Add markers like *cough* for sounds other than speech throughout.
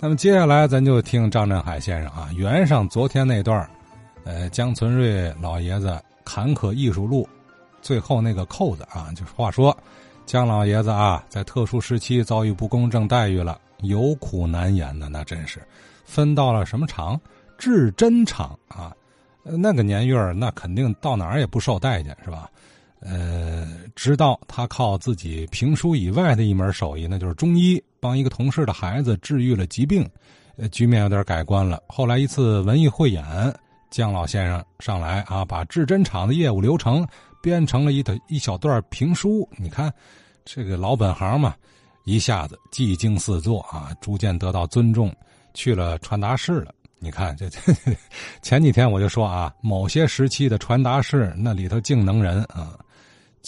那么接下来咱就听张振海先生啊圆上昨天那段呃，姜存瑞老爷子坎坷艺术录最后那个扣子啊，就是话说，姜老爷子啊在特殊时期遭遇不公正待遇了，有苦难言的那真是，分到了什么厂？制针厂啊，那个年月那肯定到哪儿也不受待见是吧？呃，直到他靠自己评书以外的一门手艺，那就是中医，帮一个同事的孩子治愈了疾病，呃，局面有点改观了。后来一次文艺汇演，姜老先生上来啊，把制针厂的业务流程编成了一段一小段评书。你看，这个老本行嘛，一下子技惊四座啊，逐渐得到尊重，去了传达室了。你看，这这 *laughs* 前几天我就说啊，某些时期的传达室那里头净能人啊。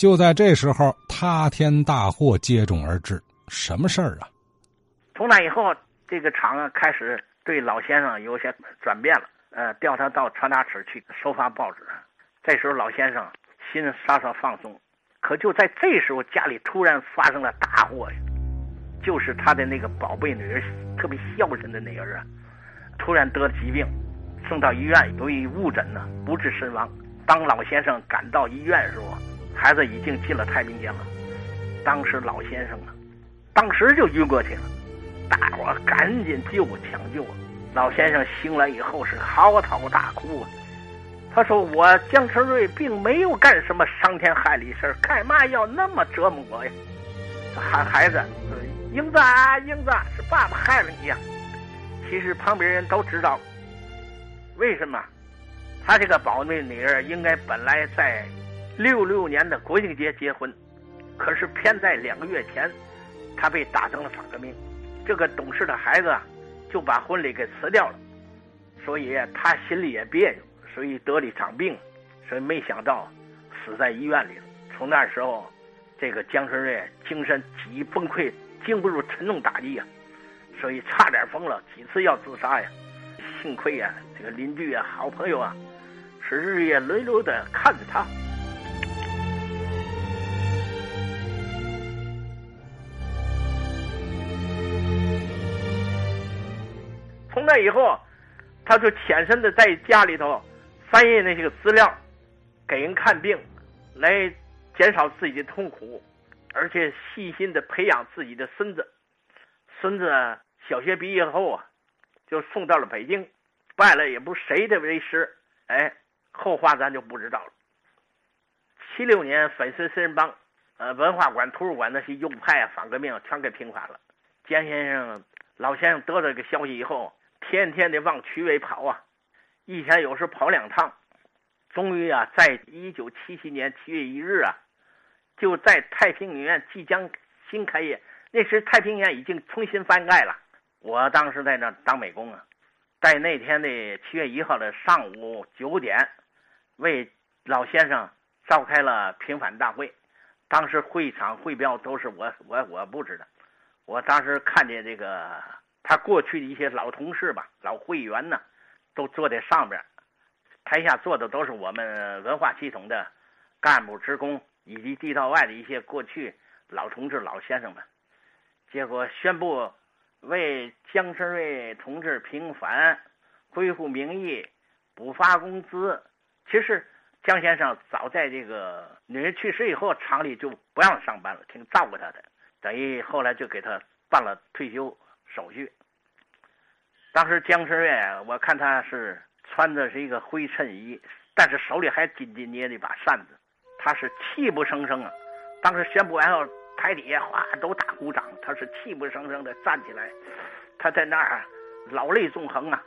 就在这时候，塌天大祸接踵而至。什么事儿啊？从那以后，这个厂啊开始对老先生有些转变了。呃，调他到传达室去收发报纸。这时候，老先生心稍稍放松。可就在这时候，家里突然发生了大祸呀！就是他的那个宝贝女儿，特别孝顺的女儿啊，突然得了疾病，送到医院，由于误诊呢，不治身亡。当老先生赶到医院的时候，孩子已经进了太平间了，当时老先生啊，当时就晕过去了，大伙赶紧救抢救，老先生醒来以后是嚎啕大哭啊，他说：“我姜成瑞并没有干什么伤天害理事干嘛要那么折磨我呀？”喊孩子：“英子啊，英子，是爸爸害了你呀！”其实旁边人都知道，为什么？他这个宝贝女儿应该本来在。六六年的国庆节结婚，可是偏在两个月前，他被打成了反革命。这个懂事的孩子就把婚礼给辞掉了，所以他心里也别扭，所以得了一场病，所以没想到死在医院里了。从那时候，这个江春瑞精神极崩溃，经不住沉重打击呀，所以差点疯了，几次要自杀呀。幸亏呀，这个邻居啊、好朋友啊，是日夜轮流的看着他。那以后，他就潜身的在家里头翻译那些个资料，给人看病，来减少自己的痛苦，而且细心的培养自己的孙子。孙子小学毕业后啊，就送到了北京，拜了也不谁的为师。哎，后话咱就不知道了。七六年粉碎四人帮，呃，文化馆、图书馆那些右派啊、反革命全给平反了。姜先生、老先生得到这个消息以后。天天的往区委跑啊，一天有时跑两趟。终于啊，在一九七七年七月一日啊，就在太平影院即将新开业。那时太平医院已经重新翻盖了。我当时在那当美工啊，在那天的七月一号的上午九点，为老先生召开了平反大会。当时会场会标都是我我我布置的。我当时看见这个。他过去的一些老同事吧，老会员呢，都坐在上边，台下坐的都是我们文化系统的干部职工以及地道外的一些过去老同志、老先生们。结果宣布为江生瑞同志平反、恢复名誉、补发工资。其实江先生早在这个女人去世以后，厂里就不让上班了，挺照顾他的，等于后来就给他办了退休。手续。当时姜春月，我看他是穿的是一个灰衬衣，但是手里还紧紧捏着一把扇子，他是泣不成声啊。当时宣布完后，台底下哗都打鼓掌，他是泣不成声的站起来，他在那儿老泪纵横啊。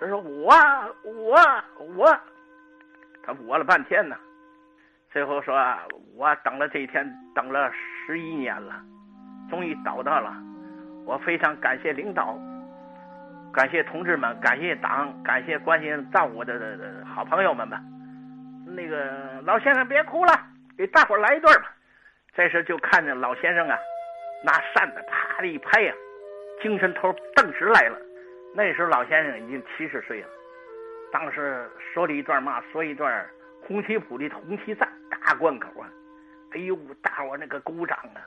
他说：“我我我，他我了半天呢，最后说我等了这一天，等了十一年了，终于等到了。”我非常感谢领导，感谢同志们，感谢党，感谢关心照顾我的好朋友们吧。那个老先生别哭了，给大伙来一段吧。这时就看见老先生啊，拿扇子啪的一拍呀，精神头顿时来了。那时候老先生已经七十岁了，当时说了一段嘛，说一段红旗谱的《红旗赞》大贯口啊，哎呦，大伙那个鼓掌啊。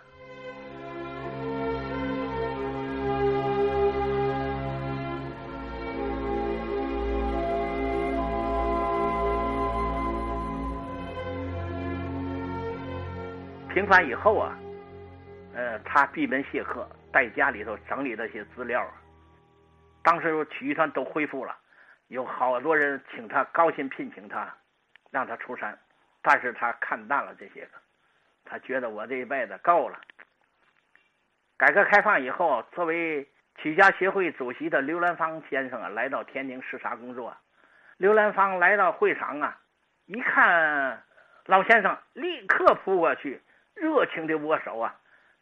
平反以后啊，呃，他闭门谢客，在家里头整理那些资料。当时曲艺团都恢复了，有好多人请他，高薪聘请他，让他出山，但是他看淡了这些个，他觉得我这一辈子够了。改革开放以后，作为曲家协会主席的刘兰芳先生啊，来到天津视察工作。刘兰芳来到会场啊，一看老先生，立刻扑过去，热情的握手啊，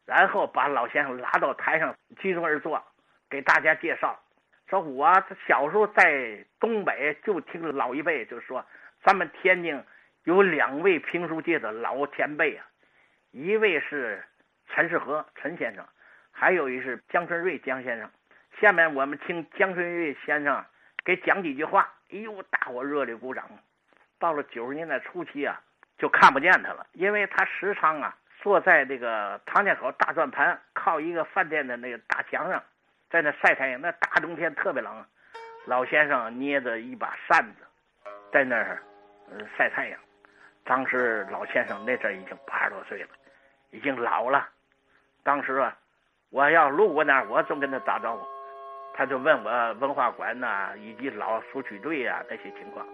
然后把老先生拉到台上，居中而坐，给大家介绍。说我小时候在东北就听老一辈就说，咱们天津有两位评书界的老前辈啊，一位是陈世和陈先生，还有一是江春瑞江先生。下面我们听江春瑞先生给讲几句话。哎呦，大伙热烈鼓掌。到了九十年代初期啊，就看不见他了，因为他时常啊坐在这个唐家口大转盘，靠一个饭店的那个大墙上。在那晒太阳，那大冬天特别冷，老先生捏着一把扇子，在那儿晒太阳。当时老先生那阵已经八十多岁了，已经老了。当时啊，我要路过那儿，我总跟他打招呼，他就问我文化馆呐，以及老书曲队啊那些情况。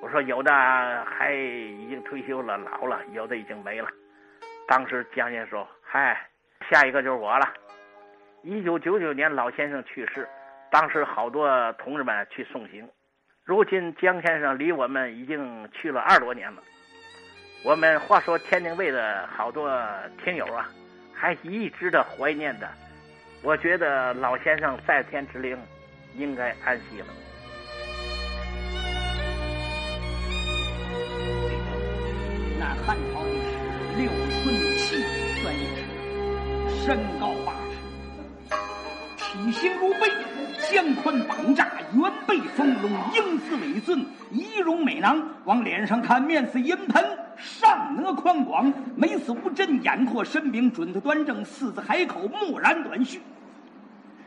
我说有的还已经退休了，老了；有的已经没了。当时江先生说：“嗨，下一个就是我了。”一九九九年，老先生去世，当时好多同志们去送行。如今江先生离我们已经去了二十多年了。我们话说天津卫的好多听友啊，还一直的怀念的。我觉得老先生在天之灵，应该安息了。那汉朝的是六寸七算一尺，身高八尺。体型如背，肩宽膀炸，圆背丰隆，英姿伟俊，仪容美囊。往脸上看，面似银盆，上额宽广，眉似乌针，眼阔身柄，准头端正，四字海口，木然短须。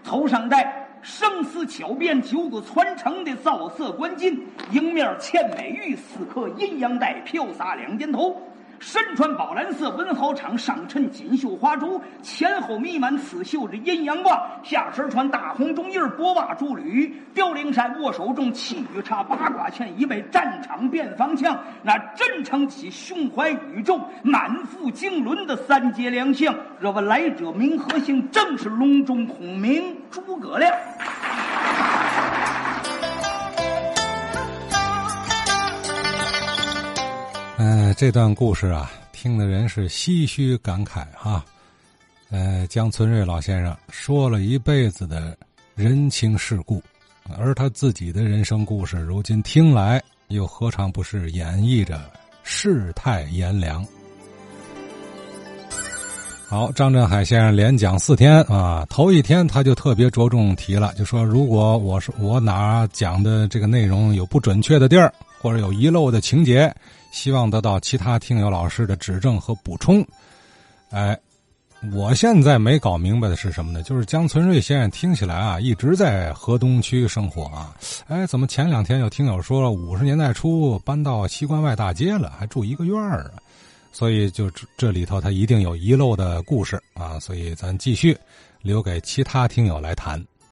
头上戴生丝巧辫，九股传承的造色冠巾，迎面嵌美玉，四颗阴阳带，飘洒两肩头。身穿宝蓝色文豪氅，上衬锦绣花珠，前后弥漫刺绣着阴阳卦，下身穿大红中印薄袜珠履，凋零衫，握手中气宇叉，八卦拳一位战场变方枪，那真撑起胸怀宇宙、满腹经纶的三杰良相。若问来者名何姓？正是隆中孔明诸葛亮。嗯，这段故事啊，听的人是唏嘘感慨哈。呃，江存瑞老先生说了一辈子的人情世故，而他自己的人生故事，如今听来又何尝不是演绎着世态炎凉？好，张振海先生连讲四天啊，头一天他就特别着重提了，就说如果我是我哪讲的这个内容有不准确的地儿，或者有遗漏的情节。希望得到其他听友老师的指正和补充。哎，我现在没搞明白的是什么呢？就是江存瑞先生听起来啊，一直在河东区生活啊。哎，怎么前两天有听友说五十年代初搬到西关外大街了，还住一个院儿啊？所以就这里头他一定有遗漏的故事啊。所以咱继续留给其他听友来谈。